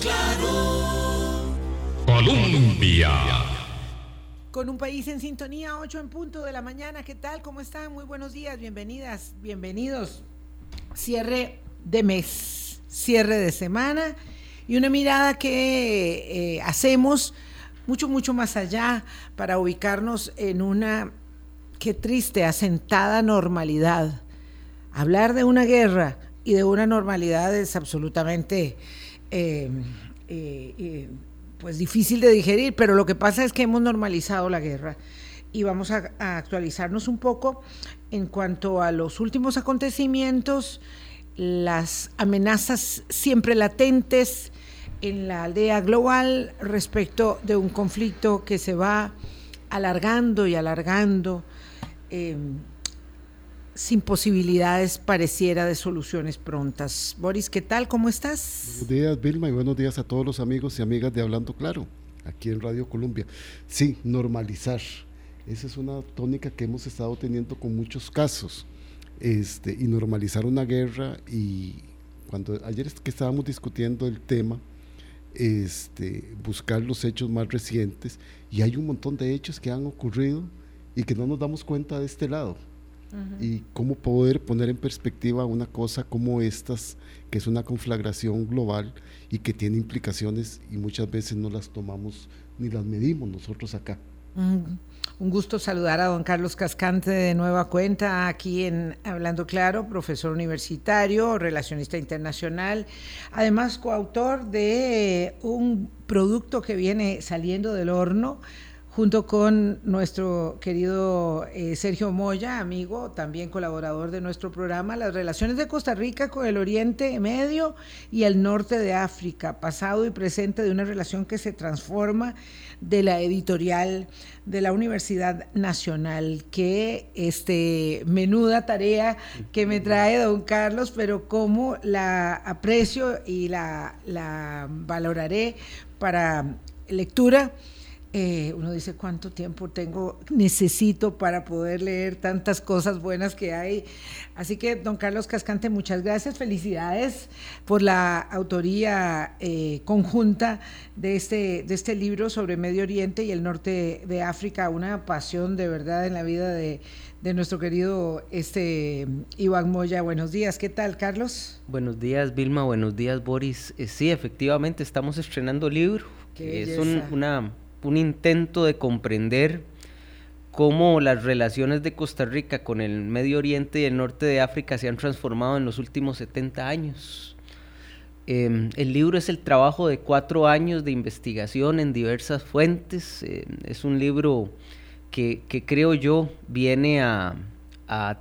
claro. Colombia. Con un país en sintonía, 8 en punto de la mañana. ¿Qué tal? ¿Cómo están? Muy buenos días, bienvenidas, bienvenidos. Cierre de mes, cierre de semana y una mirada que eh, hacemos mucho, mucho más allá para ubicarnos en una, qué triste, asentada normalidad. Hablar de una guerra y de una normalidad es absolutamente eh, eh, pues difícil de digerir, pero lo que pasa es que hemos normalizado la guerra y vamos a, actualizarnos un poco en cuanto a los últimos acontecimientos, las amenazas siempre latentes, en la aldea global respecto de un conflicto que se va alargando y alargando sin posibilidades pareciera de soluciones prontas. Boris, ¿qué tal? ¿Cómo estás? Buenos días, Vilma, y buenos días a todos los amigos y amigas de Hablando Claro, aquí en Radio Colombia. Sí, normalizar. Esa es una tónica que hemos estado teniendo con muchos casos. Este, y normalizar una guerra y cuando ayer que estábamos discutiendo el tema, este, buscar los hechos más recientes y hay un montón de hechos que han ocurrido y que no nos damos cuenta de este lado. Y cómo poder poner en perspectiva una cosa como estas, que es una conflagración global y que tiene implicaciones y muchas veces no las tomamos ni las medimos nosotros acá. Un gusto saludar a don Carlos Cascante de Nueva Cuenta, aquí en Hablando Claro, profesor universitario, relacionista internacional, además coautor de un producto que viene saliendo del horno, junto con nuestro querido eh, Sergio Moya, amigo, también colaborador de nuestro programa, las relaciones de Costa Rica con el Oriente Medio y el norte de África, pasado y presente de una relación que se transforma de la editorial de la Universidad Nacional. que este menuda tarea que me trae don Carlos, pero cómo la aprecio y la, la valoraré para lectura eh, uno dice cuánto tiempo tengo, necesito para poder leer tantas cosas buenas que hay. Así que, don Carlos Cascante, muchas gracias, felicidades por la autoría eh, conjunta de este, de este libro sobre Medio Oriente y el norte de África, una pasión de verdad en la vida de, nuestro querido este, Iván Moya. Buenos días, ¿qué tal, Carlos? Buenos días, Vilma, buenos días, Boris. Eh, sí, efectivamente, estamos estrenando libro, que es una un intento de comprender cómo las relaciones de Costa Rica con el Medio Oriente y el norte de África se han transformado en los últimos 70 años. Em, el libro es el trabajo de cuatro años de investigación en diversas fuentes. Em, es un libro que, creo yo viene a,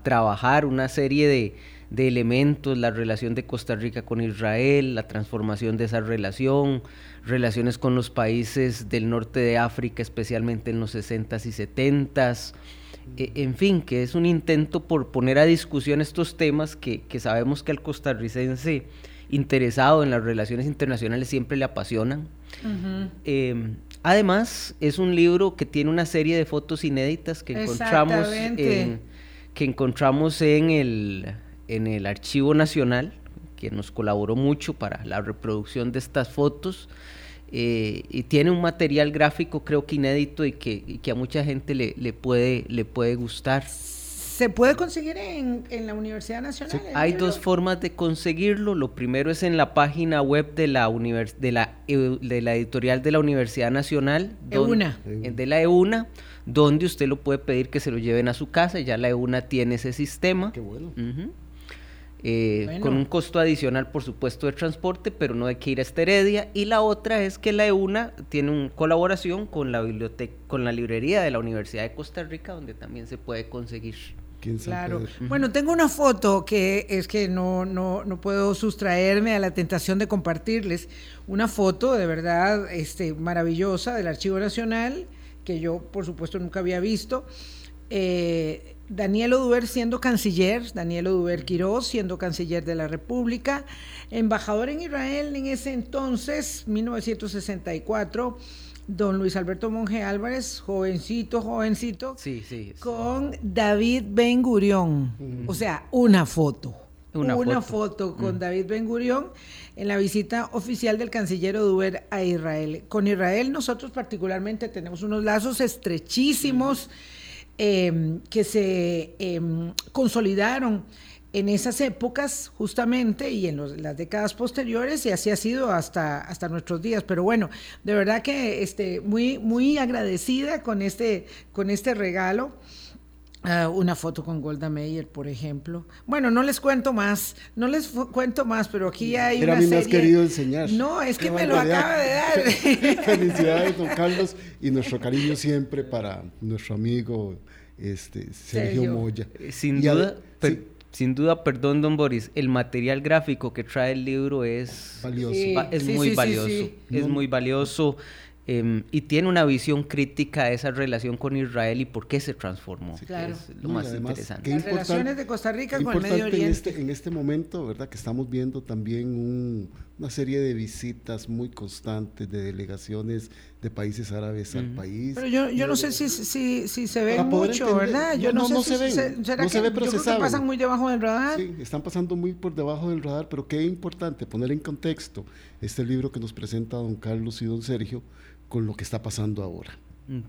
trabajar una serie de, de elementos, la relación de Costa Rica con Israel, la transformación de esa relación, relaciones con los países del norte de África, especialmente en los 60s y 70s. E, en fin, que es un intento por poner a discusión estos temas que, sabemos que al costarricense interesado en las relaciones internacionales siempre le apasionan. Em, además, es un libro que tiene una serie de fotos inéditas que encontramos en, que encontramos en el, en el Archivo Nacional, que nos colaboró mucho para la reproducción de estas fotos. Eh, y tiene un material gráfico creo que inédito y que, que a mucha gente le, le, puede, le puede gustar. ¿Se puede conseguir en, en la Universidad Nacional? Hay dos formas de conseguirlo. Lo primero es en la página web de la, de la, de la editorial de la Universidad Nacional. EUNA. de la EUNA, donde usted lo puede pedir que se lo lleven a su casa. Ya la EUNA tiene ese sistema. Qué bueno. Eh, con un costo adicional, por supuesto, de transporte, pero no hay que ir a Heredia. Y la otra es que la EUNA tiene una colaboración con la biblioteca, con la librería de la Universidad de Costa Rica, donde también se puede conseguir. Claro. Bueno, tengo una foto que es que no, no, no puedo sustraerme a la tentación de compartirles. Una foto de verdad este, maravillosa del Archivo Nacional, que yo, por supuesto, nunca había visto. Eh, Daniel Oduber siendo canciller, Daniel Oduber Quiroz siendo canciller de la República, embajador en Israel en ese entonces, 1964, don Luis Alberto Monge Álvarez, jovencito, jovencito, sí, sí, con David Ben Gurión, o sea, una foto. una, foto. con mm. David Ben Gurión en la visita oficial del canciller Oduber a Israel. Con Israel nosotros particularmente tenemos unos lazos estrechísimos em, que se em, consolidaron en esas épocas justamente y en las décadas posteriores y así ha sido hasta, hasta nuestros días. Pero bueno, de verdad que este, muy, muy agradecida con este, con este regalo. Ah, una foto con Golda Meir, por ejemplo. Bueno, no les cuento más, no les cuento más, pero aquí hay Era una a mí me has querido enseñar. No, es que me lo acaba de dar. Felicidades, don Carlos, y nuestro cariño siempre para nuestro amigo este, Sergio, Moya. Eh, sin duda, sin duda, perdón, don Boris, el material gráfico que trae el libro es, valioso. es muy valioso. Es muy valioso. Em, y tiene una visión crítica a esa relación con Israel y por qué se transformó. claro. Es lo más interesante. Las relaciones de Costa Rica con el Medio Oriente. En este, en este momento, ¿verdad? Que estamos viendo también una serie de visitas muy constantes de delegaciones de países árabes al país. Pero yo, yo no sé si, si, si se ven mucho, ¿verdad? Yo no, sé si se ven, ¿será no se ve, pero se que pasan muy debajo del radar. Sí, están pasando muy por debajo del radar, pero qué importante poner en contexto este libro que nos presenta don Carlos y don Sergio, con lo que está pasando ahora. Mm.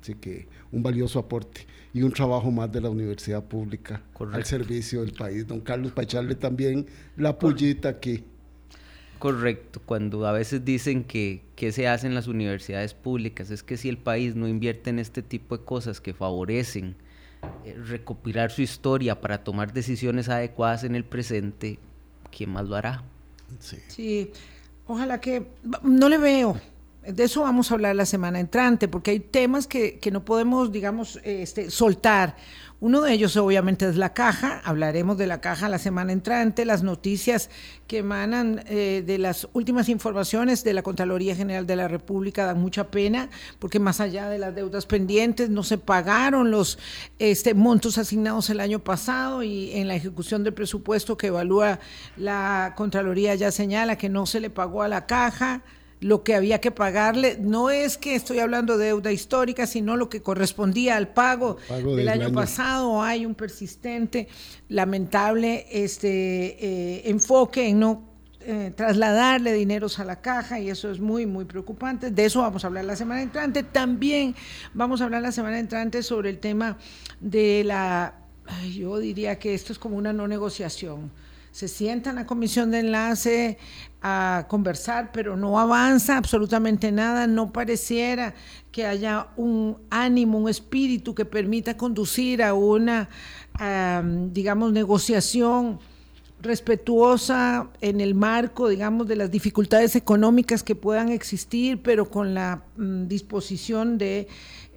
Así que un valioso aporte y un trabajo más de la universidad pública al servicio del país. Don Carlos, para echarle también la pullita aquí. Correcto, cuando a veces dicen que, que se hacen las universidades públicas, es que si el país no invierte en este tipo de cosas que favorecen eh, recopilar su historia para tomar decisiones adecuadas en el presente, ¿quién más lo hará? Sí. sí, ojalá que no le veo de eso vamos a hablar la semana entrante, porque hay temas que, no podemos, digamos, este, soltar. Uno de ellos obviamente es la caja, hablaremos de la caja la semana entrante, las noticias que emanan eh, de las últimas informaciones de la Contraloría General de la República. Dan mucha pena, porque más allá de las deudas pendientes no se pagaron los este, montos asignados el año pasado y en la ejecución del presupuesto que evalúa la Contraloría ya señala que no se le pagó a la caja lo que había que pagarle. No es que estoy hablando de deuda histórica, sino lo que correspondía al pago, del, año, pasado. Hay un persistente, lamentable este, eh, enfoque en no eh, trasladarle dineros a la caja y eso es muy, muy preocupante. De eso vamos a hablar la semana entrante. También vamos a hablar la semana entrante sobre el tema de la, yo diría que esto es como una no negociación se sienta en la comisión de enlace a conversar, pero no avanza absolutamente nada, no pareciera que haya un ánimo, un espíritu que permita conducir a una, digamos, negociación respetuosa en el marco, digamos, de las dificultades económicas que puedan existir, pero con la mm, disposición de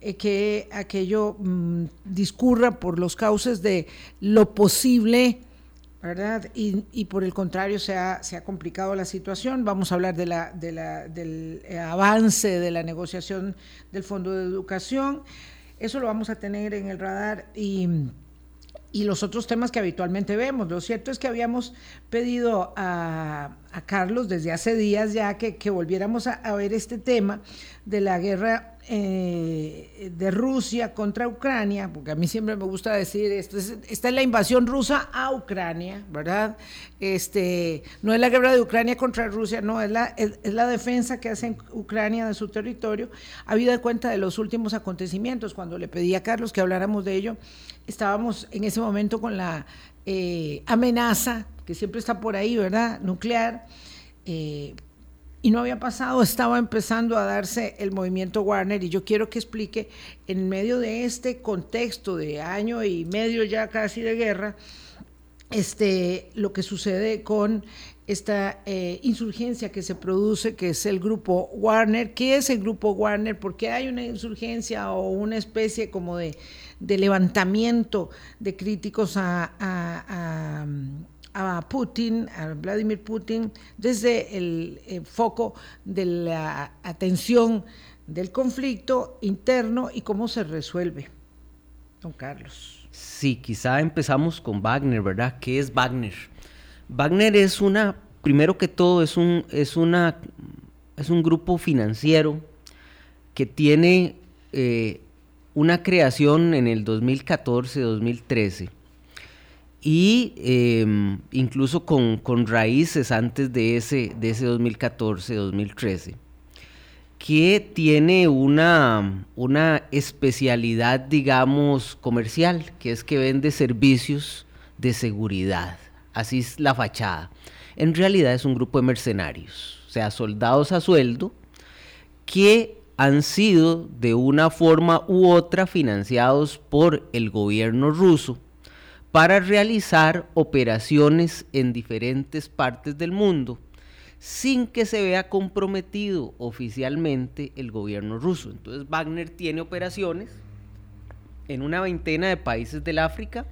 eh, que aquello mm, discurra por los cauces de lo posible ¿verdad? Y, por el contrario se ha, se ha, complicado la situación. Vamos a hablar de la, de la, del eh, avance de la negociación del Fondo de Educación. Eso lo vamos a tener en el radar y, y los otros temas que habitualmente vemos. Lo cierto es que habíamos pedido a, Carlos desde hace días ya que, volviéramos a, ver este tema de la guerra eh, de Rusia contra Ucrania, porque a mí siempre me gusta decir esto, es, esta es la invasión rusa a Ucrania, ¿verdad? Este, no es la guerra de Ucrania contra Rusia, no, es la, es, la defensa que hace Ucrania de su territorio, habida cuenta de los últimos acontecimientos. Cuando le pedí a Carlos que habláramos de ello, estábamos en ese momento con la eh, amenaza, que siempre está por ahí, ¿verdad? Nuclear. Eh, y no había pasado, estaba empezando a darse el movimiento Warner y yo quiero que explique en medio de este contexto de año y medio ya casi de guerra, este, lo que sucede con esta eh, insurgencia que se produce, que es el grupo Warner. ¿Qué es el grupo Warner? ¿Por qué hay una insurgencia o una especie como de, levantamiento de críticos a a Putin, a Vladimir Putin, desde el, eh, foco de la atención del conflicto interno y cómo se resuelve. Don Carlos. Sí, quizá empezamos con Wagner, ¿verdad? ¿Qué es Wagner? Wagner es una, primero que todo, es un, es una, es un grupo financiero que tiene eh, una creación en el 2014-2013 y em, incluso con, raíces antes de ese, de ese 2014-2013, que tiene una, una especialidad, digamos, comercial, que es que vende servicios de seguridad. Así es la fachada. En realidad es un grupo de mercenarios, o sea, soldados a sueldo, que han sido de una forma u otra financiados por el gobierno ruso para realizar operaciones en diferentes partes del mundo sin que se vea comprometido oficialmente el gobierno ruso. Entonces Wagner tiene operaciones en una veintena de países del África,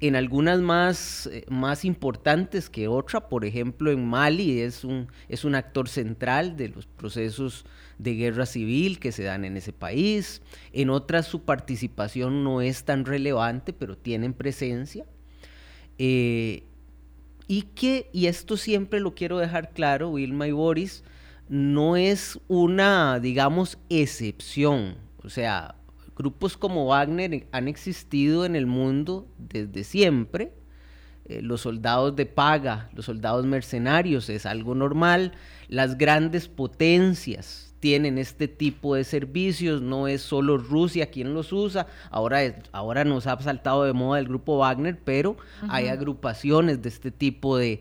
en algunas más, eh, más importantes que otra, por ejemplo en Mali es un, es un actor central de los procesos de guerra civil que se dan en ese país. En otras su participación no es tan relevante, pero tienen presencia. Eh, y que, y esto siempre lo quiero dejar claro, Wilma y Boris, no es una, digamos, excepción. O sea, grupos como Wagner han existido en el mundo desde siempre. Eh, los soldados de paga, los soldados mercenarios es algo normal. Las grandes potencias tienen este tipo de servicios, no es solo Rusia quien los usa, ahora, ahora nos ha saltado de moda el grupo Wagner, pero hay agrupaciones de este tipo de,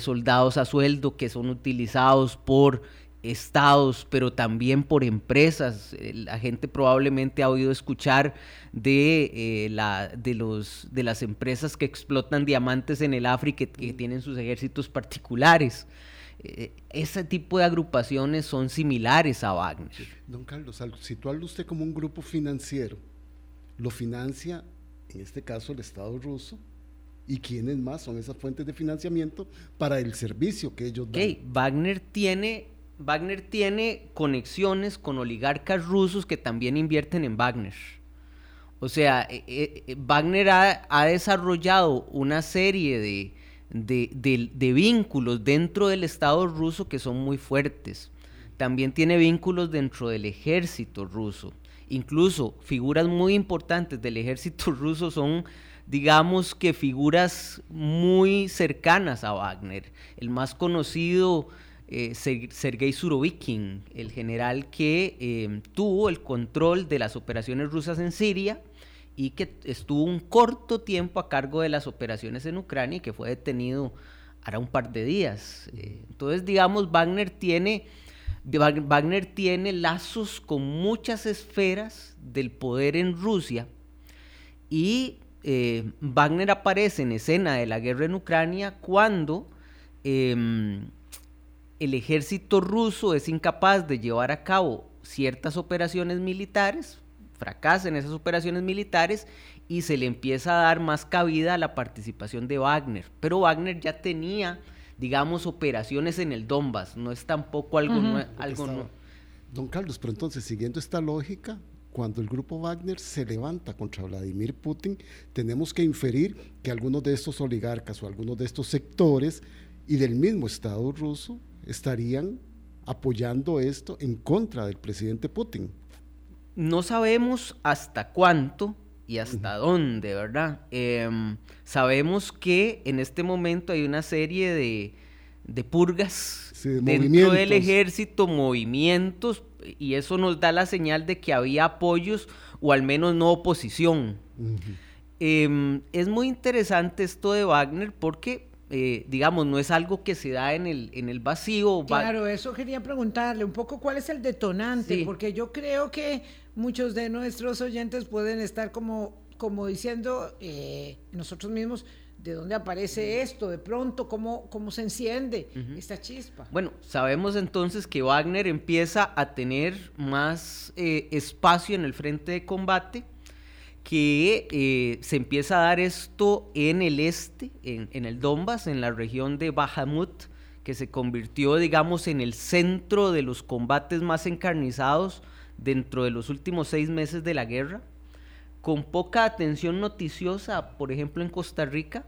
soldados a sueldo que son utilizados por estados, pero también por empresas. Eh, la gente probablemente ha oído escuchar de, eh, la, de, los, de las empresas que explotan diamantes en el África que tienen sus ejércitos particulares. Eh, ese tipo de agrupaciones son similares a Wagner. Don Carlos, al situarlo usted como un grupo financiero, lo financia, en este caso, el Estado ruso, y quiénes más son esas fuentes de financiamiento para el servicio que ellos dan. Wagner tiene, Wagner tiene conexiones con oligarcas rusos que también invierten en Wagner. O sea, eh, eh, Wagner ha, desarrollado una serie de, de, vínculos dentro del Estado ruso que son muy fuertes. También tiene vínculos dentro del ejército ruso. Incluso figuras muy importantes del ejército ruso son, digamos que figuras muy cercanas a Wagner. El más conocido, eh, Sergei Surovikin, el general que eh, tuvo el control de las operaciones rusas en Siria y que estuvo un corto tiempo a cargo de las operaciones en Ucrania y que fue detenido hará un par de días. Eh, entonces, digamos, Wagner tiene, Wagner tiene lazos con muchas esferas del poder en Rusia y eh, Wagner aparece en escena de la guerra en Ucrania cuando em, el ejército ruso es incapaz de llevar a cabo ciertas operaciones militares, fracasa en esas operaciones militares y se le empieza a dar más cabida a la participación de Wagner. Pero Wagner ya tenía, digamos, operaciones en el Donbass, no es tampoco algo, nuevo. Don Carlos, pero entonces, siguiendo esta lógica, cuando el grupo Wagner se levanta contra Vladimir Putin, tenemos que inferir que algunos de estos oligarcas o algunos de estos sectores y del mismo Estado ruso estarían apoyando esto en contra del presidente Putin no sabemos hasta cuánto y hasta dónde, ¿verdad? Em, sabemos que en este momento hay una serie de, purgas dentro del ejército, movimientos, y eso nos da la señal de que había apoyos o al menos no oposición. Em, es muy interesante esto de Wagner porque eh, digamos, no es algo que se da en el, en el vacío. Claro, eso quería preguntarle un poco cuál es el detonante, porque yo creo que muchos de nuestros oyentes pueden estar como, como diciendo eh, nosotros mismos, ¿de dónde aparece esto? De pronto, ¿cómo, cómo se enciende esta chispa? Bueno, sabemos entonces que Wagner empieza a tener más eh, espacio en el frente de combate que eh, se empieza a dar esto en el este, en, el Donbass, en la región de Bahamut, que se convirtió, digamos, en el centro de los combates más encarnizados dentro de los últimos seis meses de la guerra, con poca atención noticiosa, por ejemplo, en Costa Rica.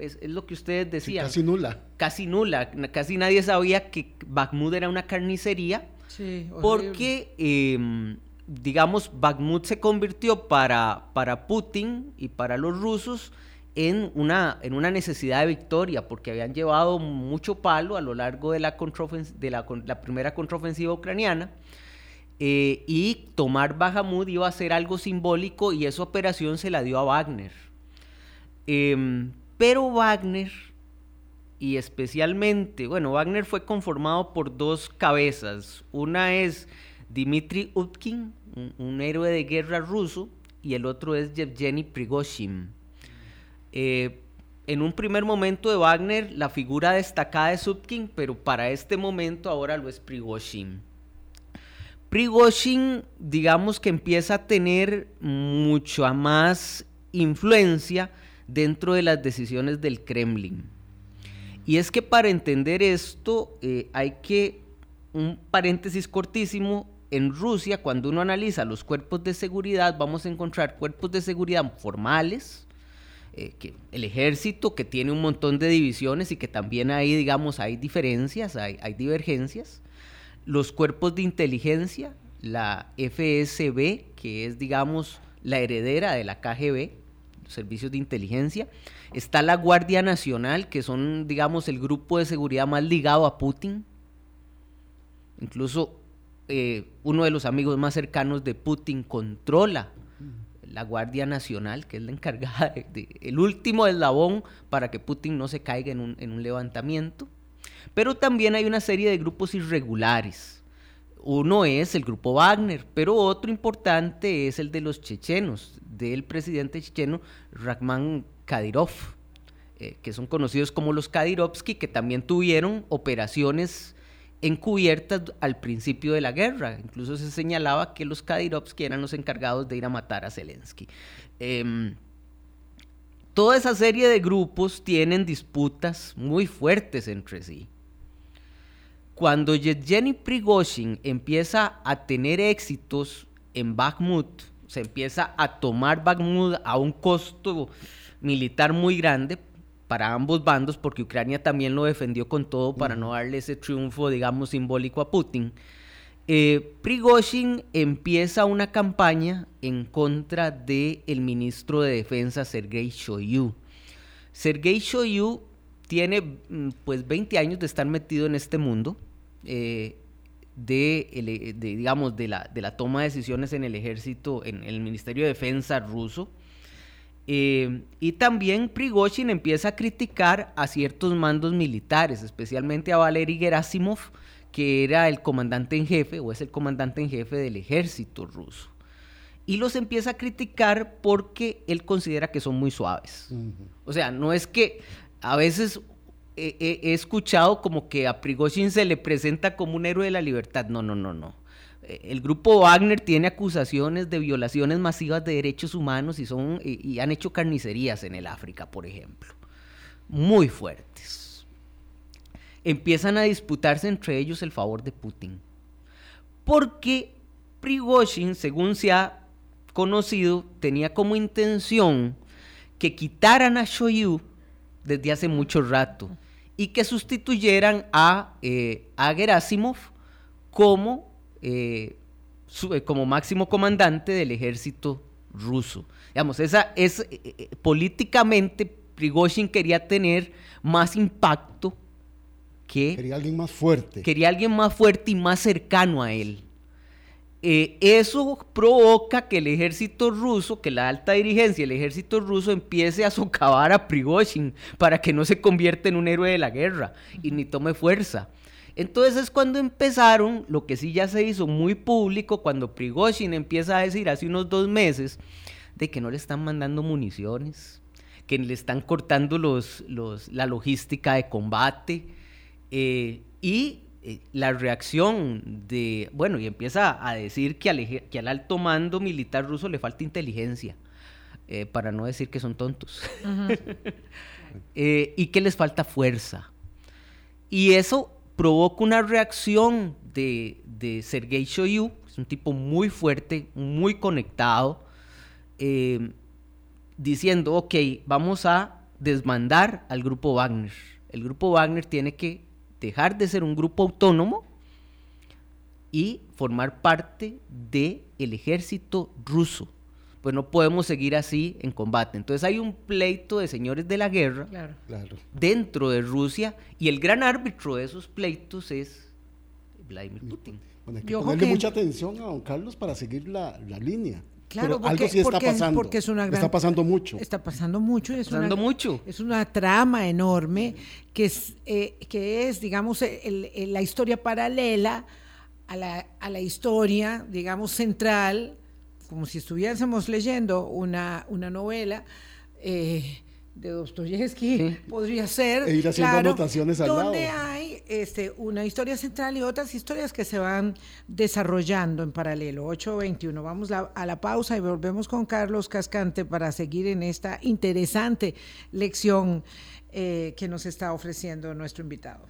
es, lo que ustedes decían. casi nula. Casi nula. Casi nadie sabía que Bakhmut era una carnicería. Sí, porque em, digamos, Bakhmut se convirtió para, para Putin y para los rusos en una, en una necesidad de victoria, porque habían llevado mucho palo a lo largo de la, de la, primera contraofensiva ucraniana. Eh, y tomar Bahamut iba a ser algo simbólico y esa operación se la dio a Wagner. Em, pero Wagner, y especialmente, bueno, Wagner fue conformado por dos cabezas. Una es Dmitry Utkin, un, héroe de guerra ruso, y el otro es Yevgeny Prigozhin. Eh, en un primer momento de Wagner, la figura destacada es Utkin, pero para este momento ahora lo es Prigozhin. Prigozhin, digamos que empieza a tener mucha más influencia dentro de las decisiones del Kremlin. Y es que para entender esto eh, hay que, un paréntesis cortísimo, en Rusia cuando uno analiza los cuerpos de seguridad vamos a encontrar cuerpos de seguridad formales, eh, que el ejército que tiene un montón de divisiones y que también ahí digamos hay diferencias, hay, hay divergencias, los cuerpos de inteligencia, la FSB, que es digamos la heredera de la KGB, servicios de inteligencia. Está la Guardia Nacional, que son, digamos, el grupo de seguridad más ligado a Putin. Incluso eh, uno de los amigos más cercanos de Putin controla la Guardia Nacional, que es la encargada, de, el último eslabón para que Putin no se caiga en un, en un levantamiento. Pero también hay una serie de grupos irregulares. Uno es el grupo Wagner, pero otro importante es el de los chechenos, del presidente checheno Rakhman Kadyrov, eh, que son conocidos como los Kadyrovsky, que también tuvieron operaciones encubiertas al principio de la guerra. Incluso se señalaba que los Kadyrovsky eran los encargados de ir a matar a Zelensky. Em, toda esa serie de grupos tienen disputas muy fuertes entre sí. Cuando Yevgeny Prigozhin empieza a tener éxitos en Bakhmut, se empieza a tomar Bakhmut a un costo militar muy grande para ambos bandos, porque Ucrania también lo defendió con todo para no darle ese triunfo, digamos, simbólico a Putin. Eh, Prigozhin empieza una campaña en contra del el ministro de Defensa Sergei Shoigu. Sergei Shoigu tiene mm, pues 20 años de estar metido en este mundo. Eh, de, digamos, de la, de la toma de decisiones en el ejército, en el Ministerio de Defensa ruso. Eh, y también Prigozhin empieza a criticar a ciertos mandos militares, especialmente a Valery Gerasimov, que era el comandante en jefe o es el comandante en jefe del ejército ruso. Y los empieza a criticar porque él considera que son muy suaves. O sea, no es que a veces he, escuchado como que a Prigozhin se le presenta como un héroe de la libertad. No, no, no, no. El grupo Wagner tiene acusaciones de violaciones masivas de derechos humanos y, son, y, han hecho carnicerías en el África, por ejemplo. Muy fuertes. Empiezan a disputarse entre ellos el favor de Putin. Porque Prigozhin, según se ha conocido, tenía como intención que quitaran a Shoigu desde hace mucho rato y que sustituyeran a, eh, Gerasimov como, eh, eh, como máximo comandante del ejército ruso. Digamos, esa es políticamente Prigozhin quería tener más impacto que quería alguien más fuerte. Quería alguien más fuerte y más cercano a él. Eh, eso provoca que el ejército ruso, que la alta dirigencia del ejército ruso empiece a socavar a Prigozhin para que no se convierta en un héroe de la guerra y ni tome fuerza. Entonces es cuando empezaron, lo que sí ya se hizo muy público, cuando Prigozhin empieza a decir hace unos dos meses de que no le están mandando municiones, que le están cortando los, la logística de combate eh, y eh, la reacción de, bueno, y empieza a decir que al, que al alto mando militar ruso le falta inteligencia, eh, para no decir que son tontos, y que les falta fuerza. Y eso provoca una reacción de, de Sergei Shoigu, es un tipo muy fuerte, muy conectado, diciendo, ok, vamos a desmandar al grupo Wagner. El grupo Wagner tiene que dejar de ser un grupo autónomo y formar parte del el ejército ruso, pues no podemos seguir así en combate. Entonces hay un pleito de señores de la guerra dentro de Rusia y el gran árbitro de esos pleitos es Vladimir Putin. Bueno, hay que ponerle mucha atención a don Carlos para seguir la, línea. Claro, porque, algo sí está pasando. Porque es una está pasando mucho. Está pasando mucho. Es pasando mucho. Es una trama enorme que es, eh, que es digamos, la historia paralela a la, a la historia, digamos, central, como si estuviésemos leyendo una, una novela. Eh, de Dostoyevsky podría ser e ir haciendo anotaciones al donde hay este, una historia central y otras historias que se van desarrollando en paralelo. 8.21 vamos a la pausa y volvemos con Carlos Cascante para seguir en esta interesante lección eh, que nos está ofreciendo nuestro invitado.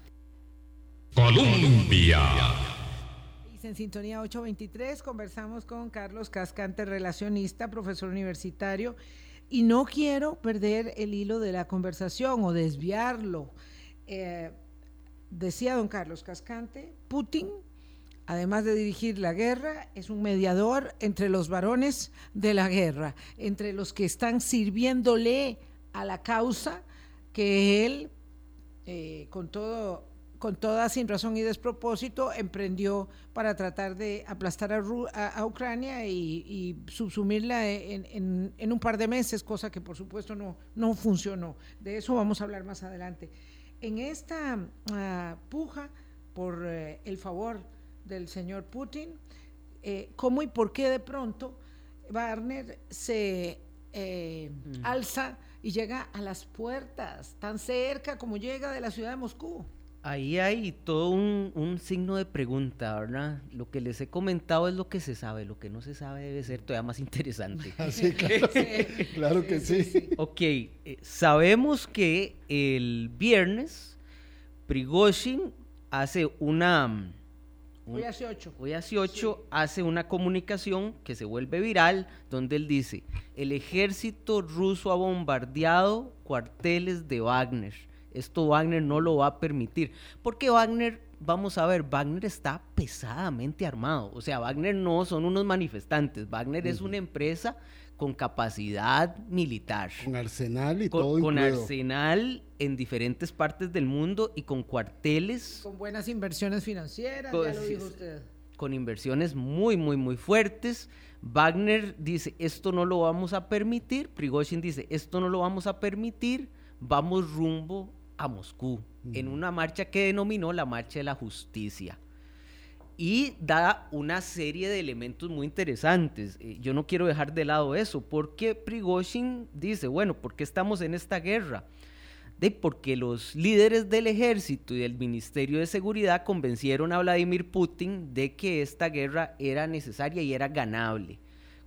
Colombia en sintonía 823 conversamos con Carlos Cascante relacionista profesor universitario y no quiero perder el hilo de la conversación o desviarlo. Eh, decía don Carlos Cascante, Putin, además de dirigir la guerra, es un mediador entre los varones de la guerra, entre los que están sirviéndole a la causa que él, eh, con todo con toda sin razón y despropósito, emprendió para tratar de aplastar a, Ucrania y, subsumirla en, un par de meses, cosa que por supuesto no, no funcionó. De eso vamos a hablar más adelante. En esta ah, puja por eh, el favor del señor Putin, eh, ¿cómo y por qué de pronto Wagner se eh, mm. alza y llega a las puertas, tan cerca como llega de la ciudad de Moscú? Ahí hay todo un, signo de pregunta, ¿verdad? Lo que les he comentado es lo que se sabe, lo que no se sabe debe ser todavía más interesante. Ah, sí, claro, claro que sí. Ok, eh, sabemos que el viernes Prigozhin hace una... hoy hace ocho. Hoy hace ocho, hace una comunicación que se vuelve viral, donde él dice, el ejército ruso ha bombardeado cuarteles de Wagner esto Wagner no lo va a permitir. Porque Wagner, vamos a ver, Wagner está pesadamente armado. O sea, Wagner no son unos manifestantes. Wagner es una empresa con capacidad militar. Con arsenal y todo. Con arsenal en diferentes partes del mundo y con cuarteles. Con buenas inversiones financieras, ya lo dijo usted. Con inversiones muy, muy, muy fuertes. Wagner dice, esto no lo vamos a permitir. Prigozhin dice, esto no lo vamos a permitir. Vamos rumbo a Moscú en una marcha que denominó la Marcha de la Justicia. Y da una serie de elementos muy interesantes. Eh, yo no quiero dejar de lado eso, porque Prigozhin dice, bueno, ¿por qué estamos en esta guerra? De porque los líderes del ejército y del Ministerio de Seguridad convencieron a Vladimir Putin de que esta guerra era necesaria y era ganable,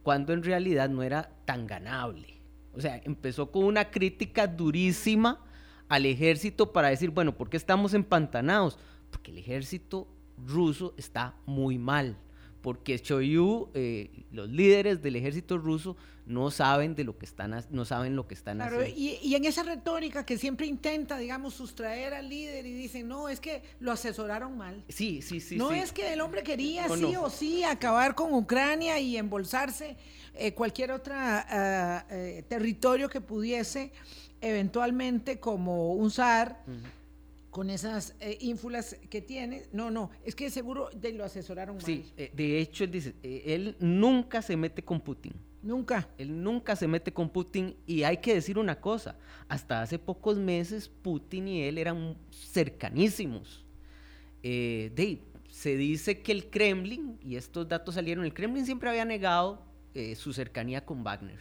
cuando en realidad no era tan ganable. O sea, empezó con una crítica durísima al ejército para decir, bueno, ¿por qué estamos empantanados? Porque el ejército ruso está muy mal, porque Shoigu, eh, los líderes del ejército ruso, no saben de lo que están, no saben lo que están haciendo. Y, y, en esa retórica que siempre intenta, digamos, sustraer al líder y dicen, no, es que lo asesoraron mal. Sí, sí, sí. No es que el hombre quería sí o sí acabar con Ucrania y embolsarse eh, cualquier otro ah, eh, territorio que pudiese eventualmente como un zar con esas eh, ínfulas que tiene. No, no, es que seguro de lo asesoraron mal. Sí, eh, de hecho, él dice, eh, él nunca se mete con Putin. Nunca. Él nunca se mete con Putin y hay que decir una cosa, hasta hace pocos meses Putin y él eran cercanísimos. de, se dice que el Kremlin, y estos datos salieron, el Kremlin siempre había negado su cercanía con Wagner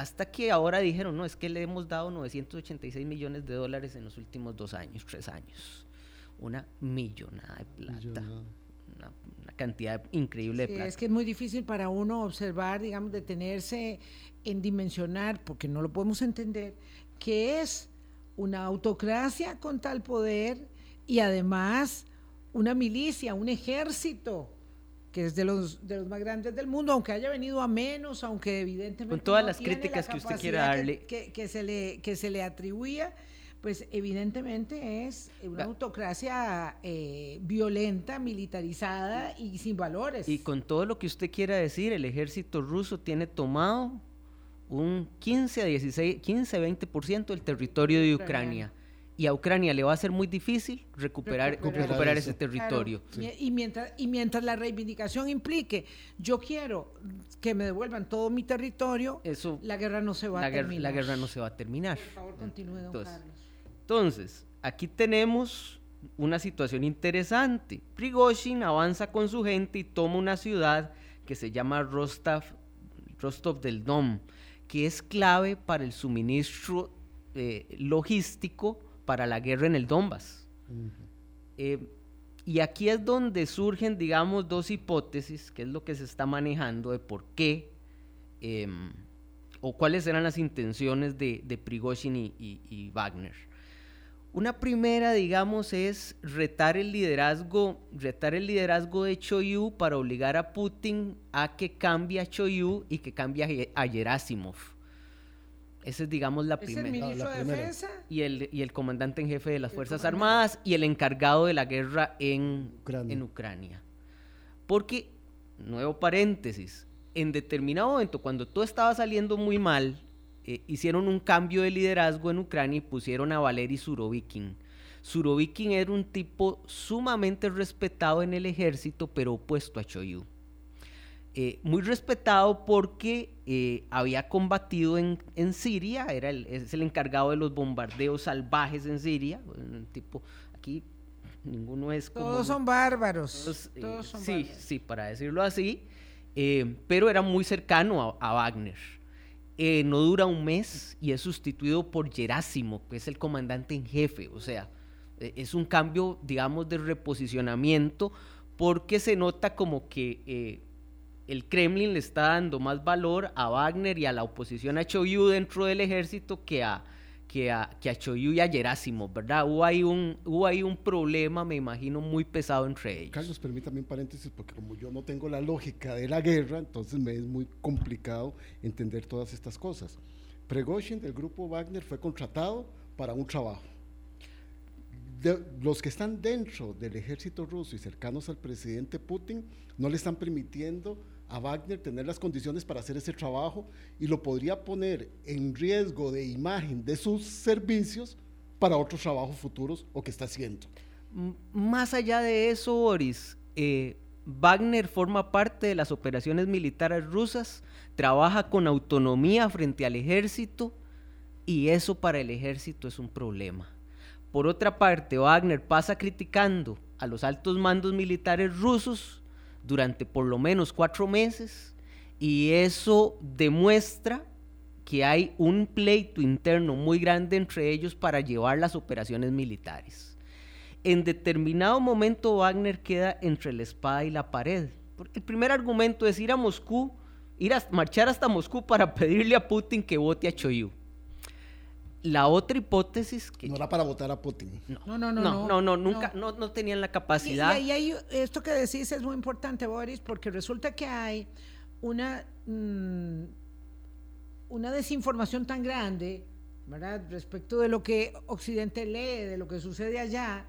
hasta que ahora dijeron, no, es que le hemos dado 986 millones de dólares en los últimos dos años, tres años. Una millonada de plata. Una, cantidad increíble de plata. Es que es muy difícil para uno observar, digamos, detenerse en dimensionar, porque no lo podemos entender, que es una autocracia con tal poder y además una milicia, un ejército que es de los, de los más grandes del mundo, aunque haya venido a menos, aunque evidentemente... Con todas las críticas que usted quiera darle. Que, se le, que se le atribuía, pues evidentemente es una autocracia eh, violenta, militarizada y sin valores. Y con todo lo que usted quiera decir, el ejército ruso tiene tomado un 15 a 16, 15 20% del territorio de Ucrania y a Ucrania le va a ser muy difícil recuperar, recuperar, ese territorio. Y, mientras, y mientras la reivindicación implique, yo quiero que me devuelvan todo mi territorio, Eso, la guerra no se va a terminar. la guerra no se va a terminar. Por favor, continúe, don entonces, Carlos. Entonces, aquí tenemos una situación interesante. Prigozhin avanza con su gente y toma una ciudad que se llama Rostov, Rostov del Dom, que es clave para el suministro eh, logístico para la guerra en el Donbass. Eh, y aquí es donde surgen, digamos, dos hipótesis, que es lo que se está manejando de por qué em, o cuáles eran las intenciones de, de Prigozhin y, Wagner. Una primera, digamos, es retar el liderazgo, retar el liderazgo de Choyu para obligar a Putin a que cambie a Choyu y que cambie a Gerasimov. Esa es, digamos, la primera. ¿Es el ministro de Defensa? Y el, y el comandante en jefe de las Fuerzas Armadas y el encargado de la guerra en Ucrania. en Ucrania. Porque, nuevo paréntesis, en determinado momento, cuando todo estaba saliendo muy mal, eh, hicieron un cambio de liderazgo en Ucrania y pusieron a Valery Surovikin. Surovikin era un tipo sumamente respetado en el ejército, pero opuesto a Choyú. Eh, muy respetado porque eh, había combatido en, Siria, era el, es el encargado de los bombardeos salvajes en Siria, un tipo, aquí ninguno es como... Todos son bárbaros. Eh, sí, sí, para decirlo así, pero era muy cercano a, Wagner. no dura un mes y es sustituido por Gerásimo, que es el comandante en jefe, o sea, es un cambio, digamos, de reposicionamiento porque se nota como que el Kremlin le está dando más valor a Wagner y a la oposición a Choyu dentro del ejército que a, que a, que a y a Gerasimov, ¿verdad? Hubo ahí, un, hubo ahí un problema, me imagino, muy pesado entre ellos. Carlos, permítame un paréntesis, porque como yo no tengo la lógica de la guerra, entonces me es muy complicado entender todas estas cosas. Pregoshin del grupo Wagner fue contratado para un trabajo. los que están dentro del ejército ruso y cercanos al presidente Putin no le están permitiendo a Wagner tener las condiciones para hacer ese trabajo y lo podría poner en riesgo de imagen de sus servicios para otros trabajos futuros o que está haciendo. Más allá de eso, Boris, eh, Wagner forma parte de las operaciones militares rusas, trabaja con autonomía frente al ejército y eso para el ejército es un problema. Por otra parte, Wagner pasa criticando a los altos mandos militares rusos durante por lo menos cuatro meses y eso demuestra que hay un pleito interno muy grande entre ellos para llevar las operaciones militares. En determinado momento Wagner queda entre la espada y la pared. Porque el primer argumento es ir a Moscú, ir a marchar hasta Moscú para pedirle a Putin que vote a Choyú. La otra hipótesis que... No era para votar a Putin. No, no, no. No, no, no, nunca, no, no, tenían la capacidad. Y, ahí esto que decís es muy importante, Boris, porque resulta que hay una, mm, una desinformación tan grande, ¿verdad? Respecto de lo que Occidente lee, de lo que sucede allá,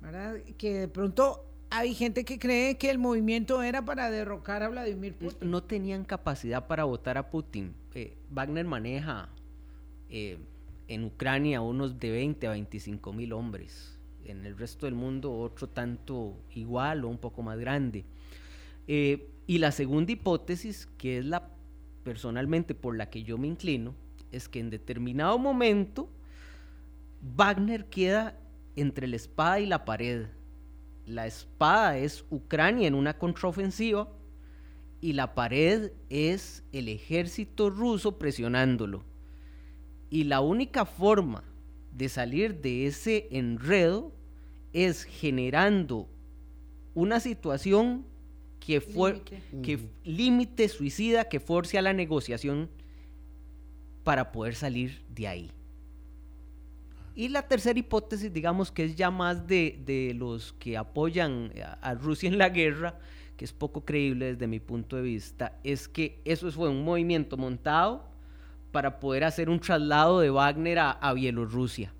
¿verdad? Que de pronto hay gente que cree que el movimiento era para derrocar a Vladimir Putin. No tenían capacidad para votar a Putin. Eh, Wagner maneja... Eh, en Ucrania unos de 20 a 25 mil hombres, en el resto del mundo otro tanto igual o un poco más grande. Eh, y la segunda hipótesis, que es la personalmente por la que yo me inclino, es que en determinado momento Wagner queda entre la espada y la pared. La espada es Ucrania en una contraofensiva y la pared es el ejército ruso presionándolo. Y la única forma de salir de ese enredo es generando una situación que fue que límite suicida que force a la negociación para poder salir de ahí. Y la tercera hipótesis, digamos que es ya más de, los que apoyan a, Rusia en la guerra, que es poco creíble desde mi punto de vista, es que eso fue un movimiento montado para poder hacer un traslado de Wagner a, Bielorrusia.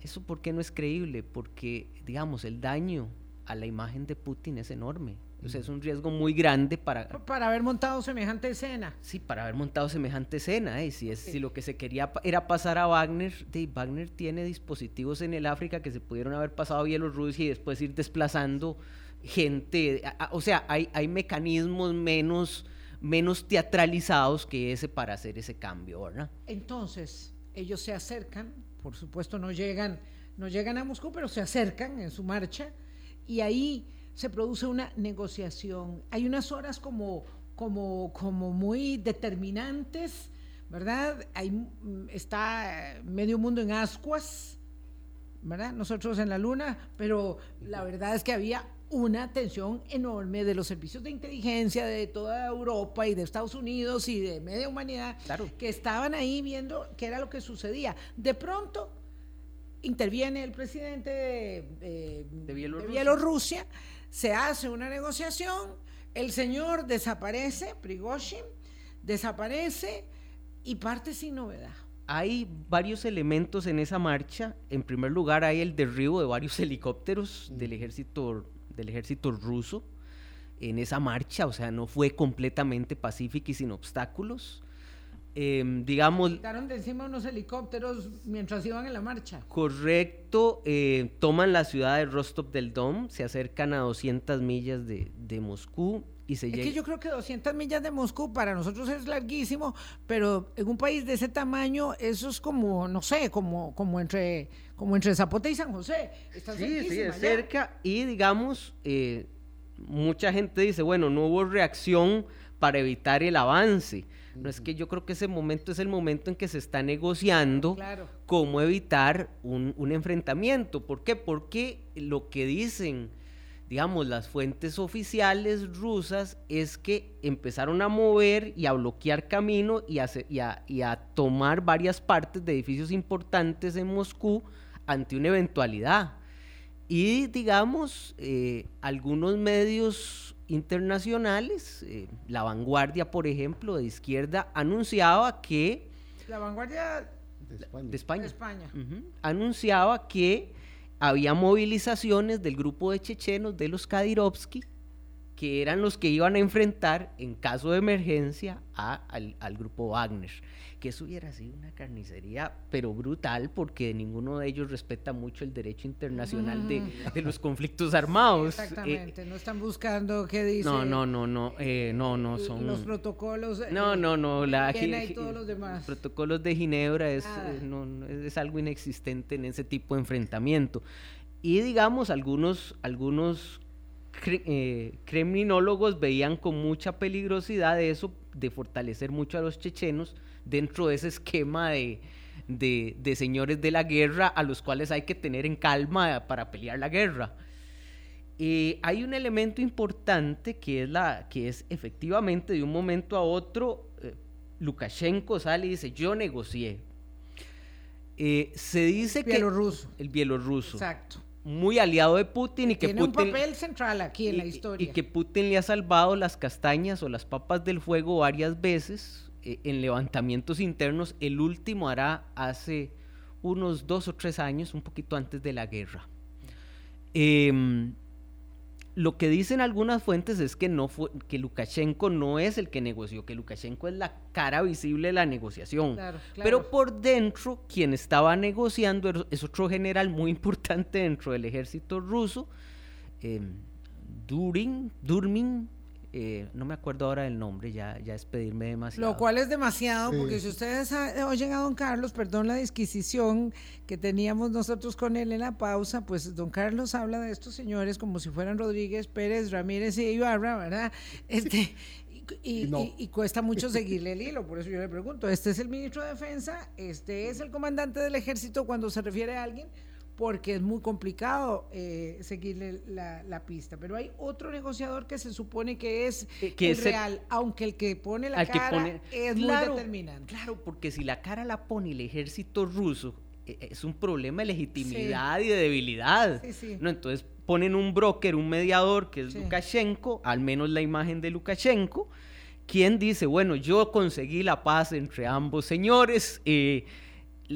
¿Eso por qué no es creíble? Porque, digamos, el daño a la imagen de Putin es enorme. O sea, es un riesgo muy grande para... Para haber montado semejante escena. Sí, para haber montado semejante escena. ¿eh? Si, es, si lo que se quería era pasar a Wagner, de, Wagner tiene dispositivos en el África que se pudieron haber pasado a Bielorrusia y después ir desplazando gente. o sea, hay, hay mecanismos menos, menos teatralizados que ese para hacer ese cambio, ¿verdad? Entonces, ellos se acercan, por supuesto no llegan, no llegan a Moscú, pero se acercan en su marcha y ahí se produce una negociación. Hay unas horas como, como, como muy determinantes, ¿verdad? Hay, mm, está medio mundo en ascuas, ¿verdad? Nosotros en la luna, pero la verdad es que había una tensión enorme de los servicios de inteligencia de toda Europa y de Estados Unidos y de media humanidad que estaban ahí viendo qué era lo que sucedía. De pronto interviene el presidente de, Bielorrusia. se hace una negociación, el señor desaparece, Prigozhin, desaparece y parte sin novedad. Hay varios elementos en esa marcha. En primer lugar, hay el derribo de varios helicópteros del ejército, del ejército ruso en esa marcha, o sea, no fue completamente pacífica y sin obstáculos. Eh, digamos... Quitaron de encima unos helicópteros mientras iban en la marcha. Correcto, eh, toman la ciudad de Rostov del Don, se acercan a 200 millas de, de Moscú y se Es que yo creo que 200 millas de Moscú para nosotros es larguísimo, pero en un país de ese tamaño eso es como, no sé, como, como, entre, como entre Zapote y San José. sí, sí, es cerca y digamos, eh, mucha gente dice, bueno, no hubo reacción para evitar el avance. No es que yo creo que ese momento es el momento en que se está negociando cómo evitar un, enfrentamiento. ¿Por qué? Porque lo que dicen, digamos, las fuentes oficiales rusas es que empezaron a mover y a bloquear camino y a, tomar varias partes de edificios importantes en Moscú ante una eventualidad. Y digamos, eh, algunos medios internacionales. Eh, la vanguardia, por ejemplo, de izquierda, anunciaba que... La vanguardia de España. Anunciaba que había movilizaciones del grupo de chechenos, de los Kadirovsky, que eran los que iban a enfrentar en caso de emergencia al, al, grupo Wagner. Que eso hubiera sido una carnicería, pero brutal, porque ninguno de ellos respeta mucho el derecho internacional de, de, los conflictos armados. exactamente, no están buscando qué dice. No, no, no, no, eh, no, no son. Los protocolos. No, no, no, la. y todos los demás. Los protocolos de Ginebra es, eh, no, es algo inexistente en ese tipo de enfrentamiento. Y digamos, algunos, algunos eh, criminólogos veían con mucha peligrosidad eso, de fortalecer mucho a los chechenos dentro de ese esquema de, de, señores de la guerra a los cuales hay que tener en calma para pelear la guerra. Eh, hay un elemento importante que es, la, que es efectivamente de un momento a otro, eh, Lukashenko sale y dice, yo negocié. se dice que... El bielorruso. Exacto muy aliado de Putin y que Tiene Putin, un papel central aquí en la historia. Y que Putin le ha salvado las castañas o las papas del fuego varias veces eh, en levantamientos internos. El último hará hace unos dos o tres años, un poquito antes de la guerra. Eh, lo que dicen algunas fuentes es que no fue, que Lukashenko no es el que negoció, que Lukashenko es la cara visible de la negociación. Pero por dentro, quien estaba negociando es otro general muy importante dentro del ejército ruso, eh, Durin, Durmin, eh, no me acuerdo ahora del nombre, ya, ya es pedirme demasiado. Lo cual es demasiado, porque si ustedes oyen a don Carlos, perdón la disquisición que teníamos nosotros con él en la pausa, pues don Carlos habla de estos señores como si fueran Rodríguez, Pérez, Ramírez y Ibarra, ¿verdad? Este, y, cuesta mucho seguirle el hilo, por eso yo le pregunto, este es el ministro de Defensa, este es el comandante del ejército cuando se refiere a alguien, porque es muy complicado eh, seguirle la, pista. Pero hay otro negociador que se supone que es, eh, real, aunque el que pone la cara es muy determinante. Claro, porque si la cara la pone el ejército ruso, eh, es un problema de legitimidad y de debilidad. ¿no? Entonces ponen un broker, un mediador que es Lukashenko, al menos la imagen de Lukashenko, quien dice, bueno, yo conseguí la paz entre ambos señores.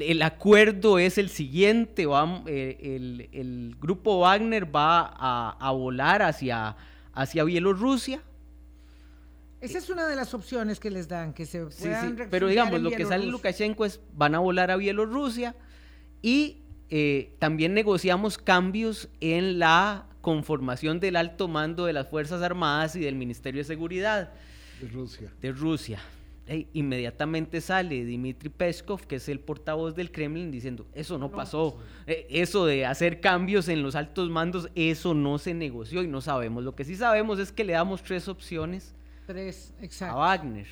El acuerdo es el siguiente, va, eh, el, grupo Wagner va a, volar hacia, hacia Bielorrusia. Esa es una de las opciones que les dan, que se puedan sí, Pero digamos, lo que sale Lukashenko es, van a volar a Bielorrusia y eh, también negociamos cambios en la conformación del alto mando de las Fuerzas Armadas y del Ministerio de Seguridad. De Rusia. De Rusia inmediatamente sale Dmitry Peskov, que es el portavoz del Kremlin, diciendo, eso no, pasó, eh, eso de hacer cambios en los altos mandos, eso no se negoció y no sabemos. Lo que sí sabemos es que le damos tres opciones tres, a Wagner,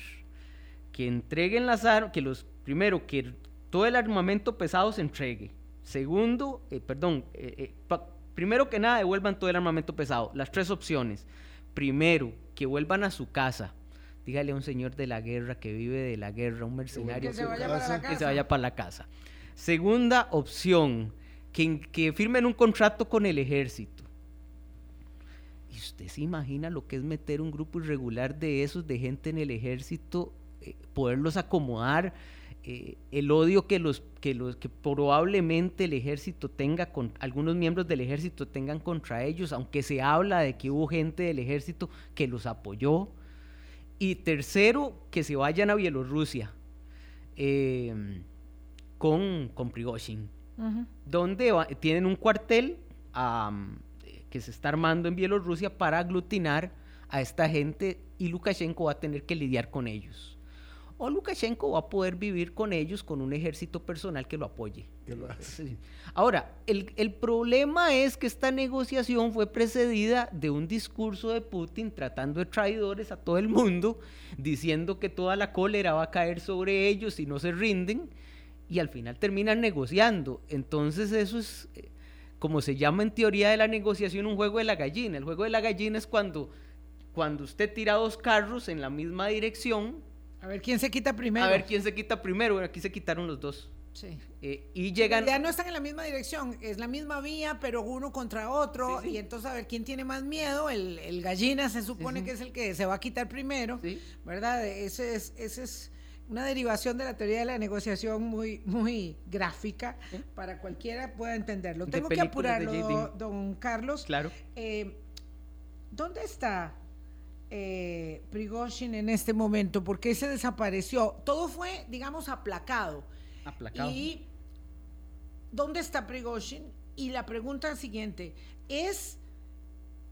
que entreguen las armas, que los, primero, que todo el armamento pesado se entregue. Segundo, eh, perdón, eh, primero que nada devuelvan todo el armamento pesado. Las tres opciones. Primero, que vuelvan a su casa dígale a un señor de la guerra que vive de la guerra, un mercenario que se vaya, para, la casa. Segunda opción, que, que firmen un contrato con el ejército. ¿Y usted se imagina lo que es meter un grupo irregular de esos, de gente en el ejército, eh, poderlos acomodar? Eh, el odio que los, que los que probablemente el ejército tenga con algunos miembros del ejército tengan contra ellos, aunque se habla de que hubo gente del ejército que los apoyó, y tercero, que se vayan a Bielorrusia em, con, con Prigozhin, donde tienen un cuartel que se está armando en Bielorrusia para aglutinar a esta gente y Lukashenko va a tener que lidiar con ellos o Lukashenko va a poder vivir con ellos con un ejército personal que lo apoye. Ahora, el, el, problema es que esta negociación fue precedida de un discurso de Putin tratando de traidores a todo el mundo, diciendo que toda la cólera va a caer sobre ellos si no se rinden, y al final terminan negociando. Entonces eso es, eh, como se llama en teoría de la negociación, un juego de la gallina. El juego de la gallina es cuando, cuando usted tira dos carros en la misma dirección, a ver quién se quita primero. A ver quién se quita primero. Bueno, aquí se quitaron los dos. Sí. Eh, y llegan. Ya no están en la misma dirección, es la misma vía, pero uno contra otro. Y entonces a ver quién tiene más miedo. El, gallina se supone que es el que se va a quitar primero. ¿Verdad? Ese es, ese es una derivación de la teoría de la negociación muy, muy gráfica para cualquiera pueda entenderlo. Tengo que apurarlo, don Carlos. Claro. Eh, ¿Dónde está eh, Prigozhin en este momento? ¿Por qué se desapareció? Todo fue, digamos, aplacado. Aplacado. ¿Y dónde está Prigozhin? Y la pregunta siguiente, ¿es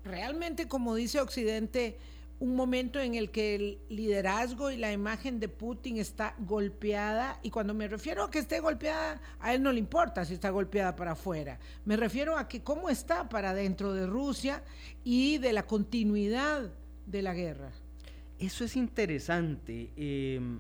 realmente, como dice Occidente, un momento en el que el liderazgo y la imagen de Putin está golpeada, y cuando me refiero a que esté golpeada, a él no le importa si está golpeada para afuera, me refiero a que cómo está para dentro de Rusia y de la continuidad de la guerra. Eso es interesante. Em,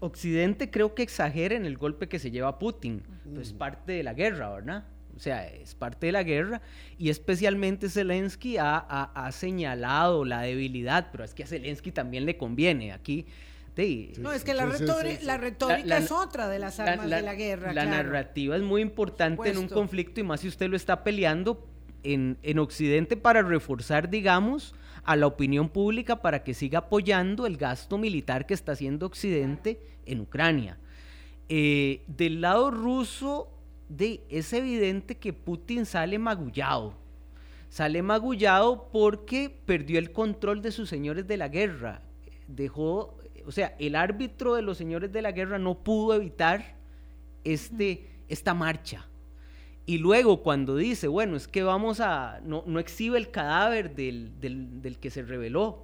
Occidente creo que exagera en el golpe que se lleva Putin. Es parte de la guerra, ¿verdad? O sea, es parte de la guerra y especialmente Zelensky ha, señalado la debilidad, pero es que a Zelensky también le conviene. Aquí no, es que la, retórica, es otra de las armas de la guerra. La narrativa es muy importante en un conflicto y más si usted lo está peleando en, en Occidente para reforzar, digamos, a la opinión pública para que siga apoyando el gasto militar que está haciendo Occidente en Ucrania. Eh, del lado ruso, es evidente que Putin sale magullado. Sale magullado porque perdió el control de sus señores de la guerra. Dejó, o sea, el árbitro de los señores de la guerra no pudo evitar este, esta marcha. Y luego cuando dice, bueno, es que vamos a, no, no exhibe el cadáver del, del, que se reveló,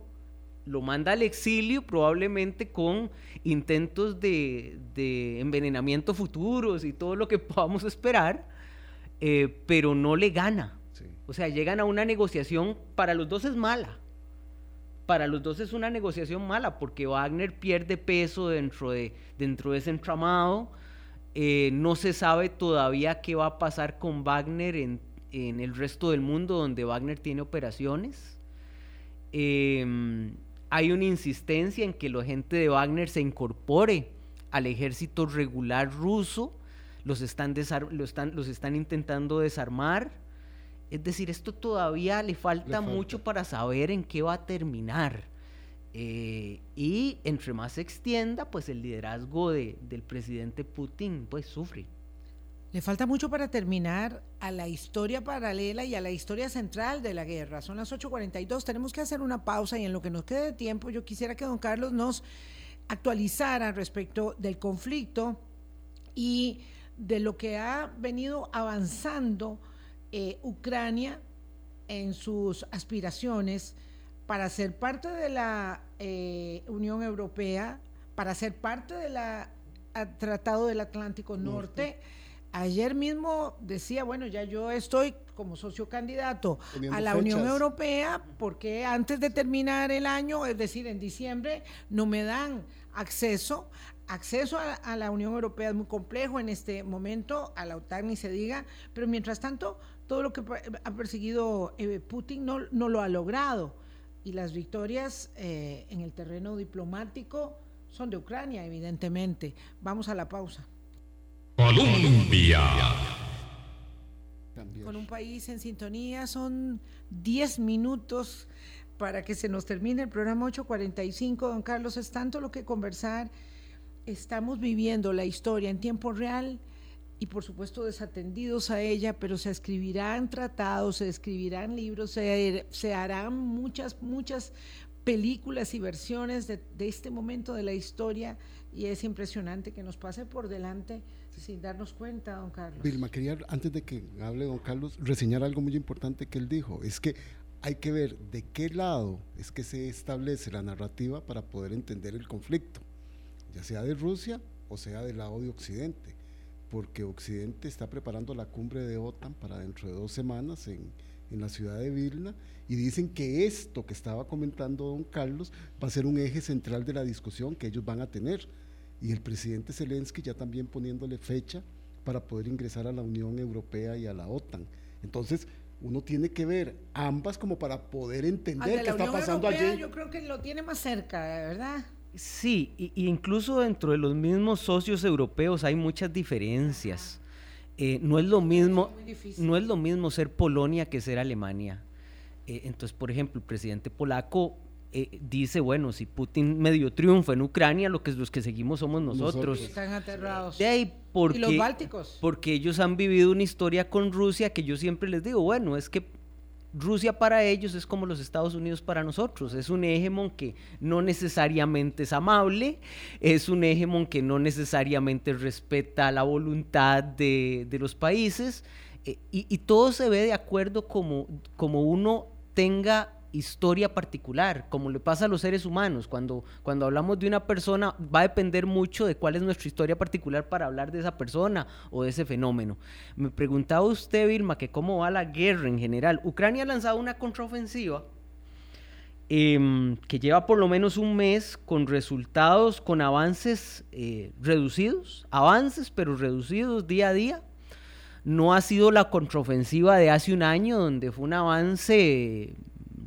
lo manda al exilio probablemente con intentos de, de envenenamiento futuros y todo lo que podamos esperar, eh, pero no le gana. O sea, llegan a una negociación, para los dos es mala. Para los dos es una negociación mala porque Wagner pierde peso dentro de, dentro de ese entramado eh, no se sabe todavía qué va a pasar con Wagner en, el resto del mundo donde Wagner tiene operaciones. Em, hay una insistencia en que la gente de Wagner se incorpore al ejército regular ruso. Los están, están, los están intentando desarmar. Es decir, esto todavía le falta, mucho para saber en qué va a terminar. Eh, y entre más se extienda, pues el liderazgo de, del presidente Putin pues sufre. Le falta mucho para terminar a la historia paralela y a la historia central de la guerra. Son las 8.42, tenemos que hacer una pausa y en lo que nos quede de tiempo yo quisiera que don Carlos nos actualizara respecto del conflicto y de lo que ha venido avanzando eh, Ucrania en sus aspiraciones para ser parte de la eh, Unión Europea, para ser parte del Tratado del Atlántico Norte. Ayer mismo decía, bueno, ya yo estoy como socio candidato a la Unión Europea porque antes de terminar el año, es decir, en diciembre, no me dan acceso. Acceso a, la Unión Europea es muy complejo en este momento, a la OTAN ni se diga, pero mientras tanto, todo lo que ha perseguido eh, Putin no, no lo ha logrado y las victorias eh, en el terreno diplomático son de Ucrania, evidentemente. Vamos a la pausa. Colombia. Con un país en sintonía son 10 minutos para que se nos termine el programa 845. Don Carlos, es tanto lo que conversar. Estamos viviendo la historia en tiempo real y por supuesto desatendidos a ella, pero se escribirán tratados, se escribirán libros, se, harán muchas, muchas películas y versiones de, este momento de la historia y es impresionante que nos pase por delante sin darnos cuenta, don Carlos. Vilma, quería, antes de que hable don Carlos, reseñar algo muy importante que él dijo, es que hay que ver de qué lado es que se establece la narrativa para poder entender el conflicto, ya sea de Rusia o sea del lado de Occidente porque Occidente está preparando la cumbre de OTAN para dentro de dos semanas en, en la ciudad de Vilna y dicen que esto que estaba comentando don Carlos va a ser un eje central de la discusión que ellos van a tener. Y el presidente Zelensky ya también poniéndole fecha para poder ingresar a la Unión Europea y a la OTAN. Entonces, uno tiene que ver ambas como para poder entender qué está pasando allí. Yo creo que lo tiene más cerca, ¿verdad? Sí, y, incluso dentro de los mismos socios europeos hay muchas diferencias. Eh, no es lo mismo, no es lo mismo ser Polonia que ser Alemania. Eh, entonces, por ejemplo, el presidente polaco eh, dice, bueno, si Putin medio triunfa en Ucrania, lo que los que seguimos somos nosotros. Están aterrados. porque, ¿Y los bálticos? Porque ellos han vivido una historia con Rusia que yo siempre les digo, bueno, es que Rusia para ellos es como los Estados Unidos para nosotros, es un hegemon que no necesariamente es amable, es un hegemon que no necesariamente respeta la voluntad de, los países eh, y, y, todo se ve de acuerdo como, como uno tenga historia particular, como le pasa a los seres humanos. Cuando, cuando hablamos de una persona, va a depender mucho de cuál es nuestra historia particular para hablar de esa persona o de ese fenómeno. Me preguntaba usted, Vilma, que cómo va la guerra en general. Ucrania ha lanzado una contraofensiva em, que lleva por lo menos un mes con resultados, con avances eh, reducidos, avances pero reducidos día a día. No ha sido la contraofensiva de hace un año, donde fue un avance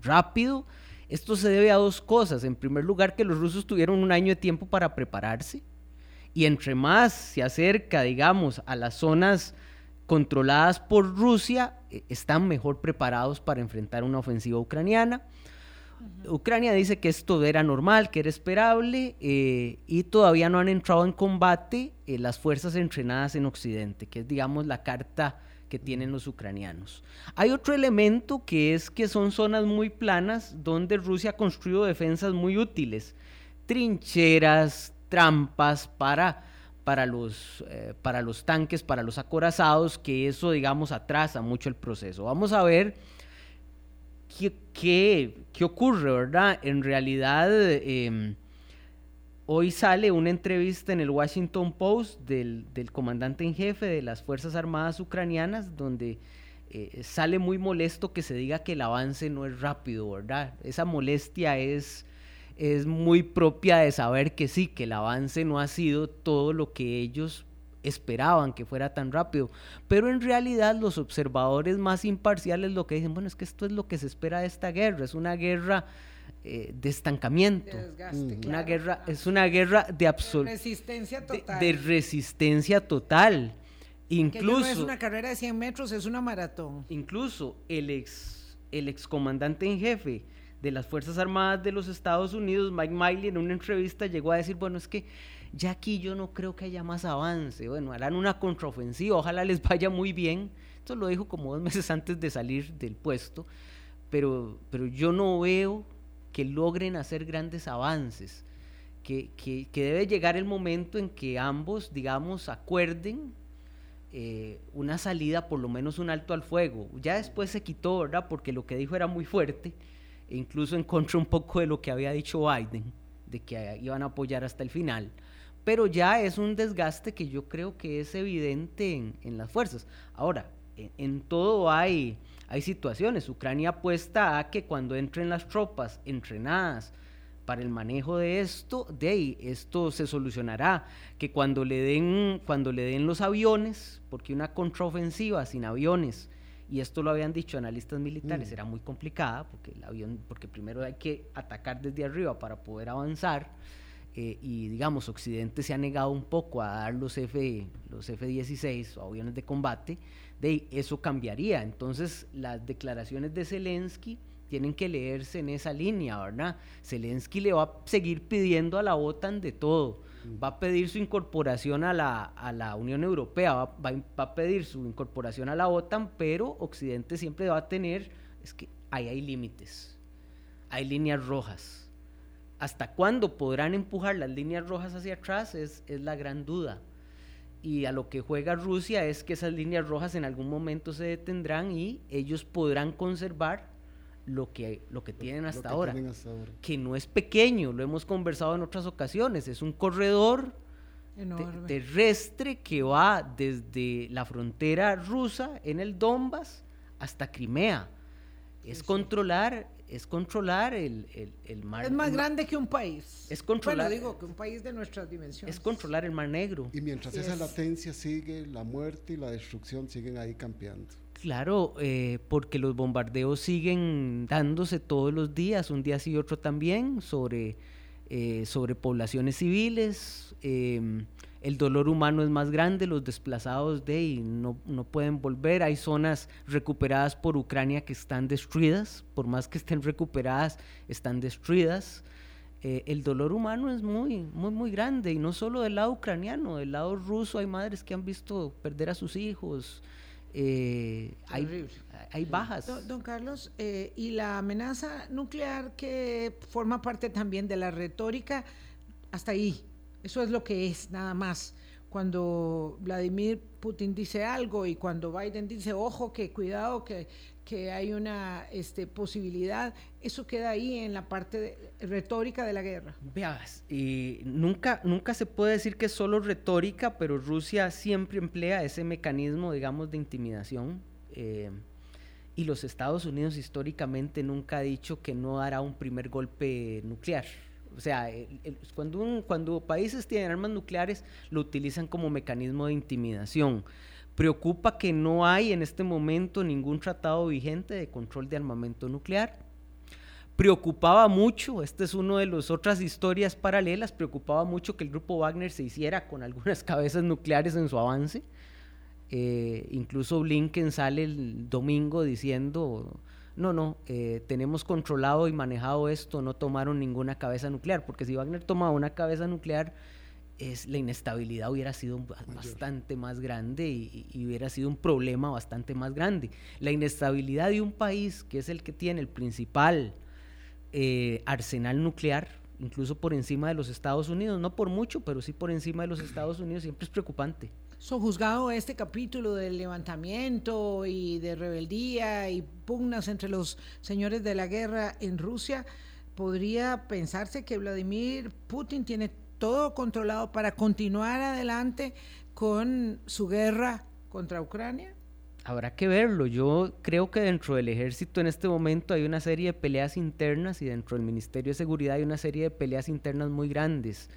rápido. Esto se debe a dos cosas. En primer lugar, que los rusos tuvieron un año de tiempo para prepararse. Y entre más se acerca, digamos, a las zonas controladas por Rusia, eh, están mejor preparados para enfrentar una ofensiva ucraniana. Ucrania dice que esto era normal, que era esperable eh, y todavía no han entrado en combate eh, las fuerzas entrenadas en Occidente, que es, digamos, la carta tienen los ucranianos. Hay otro elemento que es que son zonas muy planas donde Rusia ha construido defensas muy útiles, trincheras, trampas para, para, los, eh, para los tanques, para los acorazados, que eso digamos atrasa mucho el proceso. Vamos a ver qué, qué, ocurre, ¿verdad? En realidad... Em, Hoy sale una entrevista en el Washington Post del, comandante en jefe de las Fuerzas Armadas ucranianas, donde eh, sale muy molesto que se diga que el avance no es rápido, ¿verdad? Esa molestia es, es muy propia de saber que sí, que el avance no ha sido todo lo que ellos esperaban que fuera tan rápido. Pero en realidad los observadores más imparciales lo que dicen, bueno, es que esto es lo que se espera de esta guerra, es una guerra eh, de estancamiento. una guerra, es una guerra de absoluta resistencia total. De, resistencia total. Incluso. no es una carrera de 100 metros, es una maratón. Incluso el ex, el excomandante en jefe de las Fuerzas Armadas de los Estados Unidos, Mike Miley, en una entrevista llegó a decir, bueno, es que ya aquí yo no creo que haya más avance, bueno, harán una contraofensiva, ojalá les vaya muy bien. Esto lo dijo como dos meses antes de salir del puesto, pero, pero yo no veo que logren hacer grandes avances, que, que, debe llegar el momento en que ambos, digamos, acuerden eh, una salida, por lo menos un alto al fuego. Ya después se quitó, ¿verdad? Porque lo que dijo era muy fuerte, e incluso en contra un poco de lo que había dicho Biden, de que iban a apoyar hasta el final. Pero ya es un desgaste que yo creo que es evidente en, las fuerzas. Ahora, en, todo hay, hay situaciones. Ucrania apuesta a que cuando entren las tropas entrenadas, para el manejo de esto, de ahí, esto se solucionará, que cuando le den, cuando le den los aviones, porque una contraofensiva sin aviones, y esto lo habían dicho analistas militares, mm. era muy complicada, porque el avión, porque primero hay que atacar desde arriba para poder avanzar, eh, y digamos, Occidente se ha negado un poco a dar los F, los F-16 o aviones de combate, de eso cambiaría. Entonces, las declaraciones de Zelensky, tienen que leerse en esa línea, ¿verdad? Zelensky le va a seguir pidiendo a la OTAN de todo. Va a pedir su incorporación a la, a la Unión Europea, va, va, a pedir su incorporación a la OTAN, pero Occidente siempre va a tener, es que ahí hay límites, hay líneas rojas. ¿Hasta cuándo podrán empujar las líneas rojas hacia atrás? Es, es la gran duda y a lo que juega Rusia es que esas líneas rojas en algún momento se detendrán y ellos podrán conservar lo que, lo que tienen hasta, ahora, que no es pequeño, lo hemos conversado en otras ocasiones, es un corredor terrestre que va desde la frontera rusa en el Donbass hasta Crimea. Es controlar, es controlar el, mar. Es más grande que un país. Es controlar. Bueno, digo que un país de nuestras dimensiones. Es controlar el mar Negro. Y mientras esa latencia sigue, la muerte y la destrucción siguen ahí campeando. Claro, eh, porque los bombardeos siguen dándose todos los días, un día sí y otro también, sobre, eh, sobre poblaciones civiles. Em, el dolor humano es más grande, los desplazados de y no, no, pueden volver. Hay zonas recuperadas por Ucrania que están destruidas, por más que estén recuperadas, están destruidas. Eh, el dolor humano es muy, muy, muy grande y no solo del lado ucraniano, del lado ruso hay madres que han visto perder a sus hijos. Eh, hay, hay, bajas. Don, Carlos, eh, y la amenaza nuclear que forma parte también de la retórica, hasta ahí, eso es lo que es, nada más cuando Vladimir Putin dice algo y cuando Biden dice, ojo, que cuidado, que, que hay una este, posibilidad, eso queda ahí en la parte retórica de la guerra. Veas, y nunca, nunca se puede decir que es solo retórica, pero Rusia siempre emplea ese mecanismo, digamos, de intimidación. Eh, y los Estados Unidos históricamente nunca ha dicho que no hará un primer golpe nuclear o sea, cuando, cuando países tienen armas nucleares, lo utilizan como mecanismo de intimidación. Preocupa que no hay en este momento ningún tratado vigente de control de armamento nuclear. Preocupaba mucho, esta es una de las otras historias paralelas, preocupaba mucho que el grupo Wagner se hiciera con algunas cabezas nucleares en su avance. Eh, incluso Blinken sale el domingo diciendo no, no, eh, tenemos controlado y manejado esto, no tomaron ninguna cabeza nuclear, porque si Wagner tomaba una cabeza nuclear, es, la inestabilidad hubiera sido bastante más grande y, hubiera sido un problema bastante más grande. La inestabilidad de un país que es el que tiene el principal eh, arsenal nuclear, incluso por encima de los Estados Unidos, no por mucho, pero sí por encima de los Estados Unidos, siempre es preocupante juzgado este capítulo del levantamiento y de rebeldía y pugnas entre los señores de la guerra en Rusia, podría pensarse que Vladimir Putin tiene todo controlado para continuar adelante con su guerra contra Ucrania? Habrá que verlo. Yo creo que dentro del ejército en este momento hay una serie de peleas internas y dentro del Ministerio de Seguridad hay una serie de peleas internas muy grandes.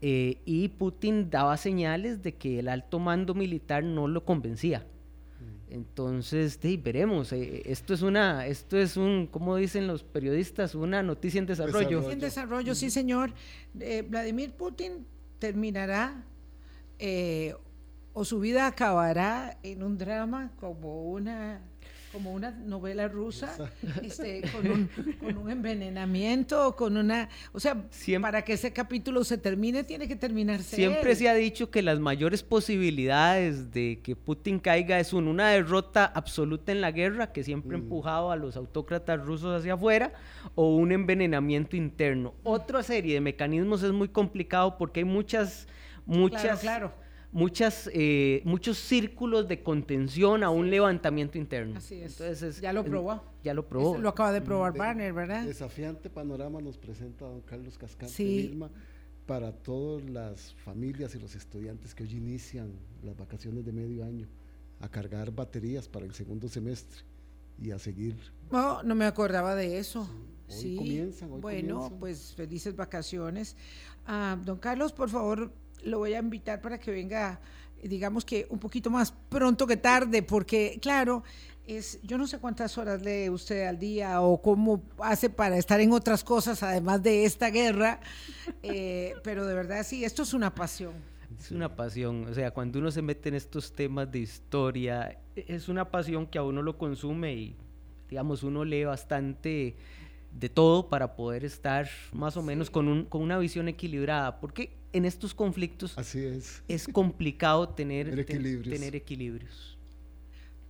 Eh, y Putin daba señales de que el alto mando militar no lo convencía. Mm. Entonces, veremos. Eh, esto es una, esto es un, como dicen los periodistas, una noticia en desarrollo. En desarrollo, sí, señor. Eh, Vladimir Putin terminará o su vida acabará en un drama como una como una novela rusa, este, con, un, con, un, envenenamiento, con una... O sea, para que ese capítulo se termine, tiene que terminarse. Siempre se ha dicho que las mayores posibilidades de que Putin caiga es una derrota absoluta en la guerra, que siempre ha mm. empujado a los autócratas rusos hacia afuera, o un envenenamiento interno. Otra serie de mecanismos es muy complicado porque hay muchas... muchas claro muchas, eh, muchos círculos de contención a un levantamiento interno. Así es. Entonces, ya lo probó. ya lo probó. lo acaba de probar Banner, ¿verdad? Desafiante panorama nos presenta don Carlos Cascante sí. para todas las familias y los estudiantes que hoy inician las vacaciones de medio año a cargar baterías para el segundo semestre y a seguir. No, no me acordaba de eso. Sí, hoy comienzan. Hoy bueno, pues felices vacaciones. Ah, don Carlos, por favor, lo voy a invitar para que venga, digamos que un poquito más pronto que tarde, porque claro, es, yo no sé cuántas horas lee usted al día o cómo hace para estar en otras cosas además de esta guerra, eh, pero de verdad sí, esto es una pasión. Es una pasión, o sea, cuando uno se mete en estos temas de historia, es una pasión que a uno lo consume y, digamos, uno lee bastante de todo para poder estar más o menos con, un, con una visión equilibrada, porque en estos conflictos Así es. es complicado tener, equilibrios. tener equilibrios.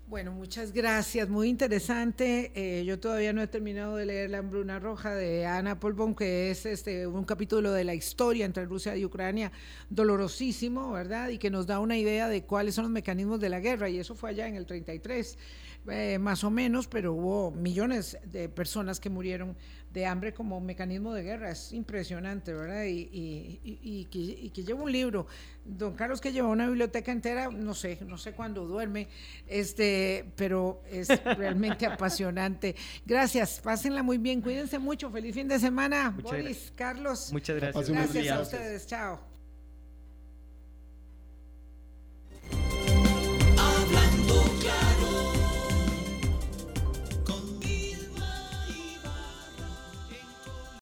Bueno, muchas gracias, muy interesante. Eh, yo todavía no he terminado de leer La hambruna roja de Ana Polbon, que es este un capítulo de la historia entre Rusia y Ucrania, dolorosísimo, ¿verdad? Y que nos da una idea de cuáles son los mecanismos de la guerra, y eso fue allá en el 33. Eh, más o menos, pero hubo millones de personas que murieron de hambre como mecanismo de guerra. Es impresionante, ¿verdad? Y, que, lleva un libro. Don Carlos que lleva una biblioteca entera, no sé, no sé cuándo duerme, este, pero es realmente apasionante. Gracias, pásenla muy bien, cuídense mucho, feliz fin de semana. Boris, Carlos. Muchas gracias. Gracias a ustedes, chao.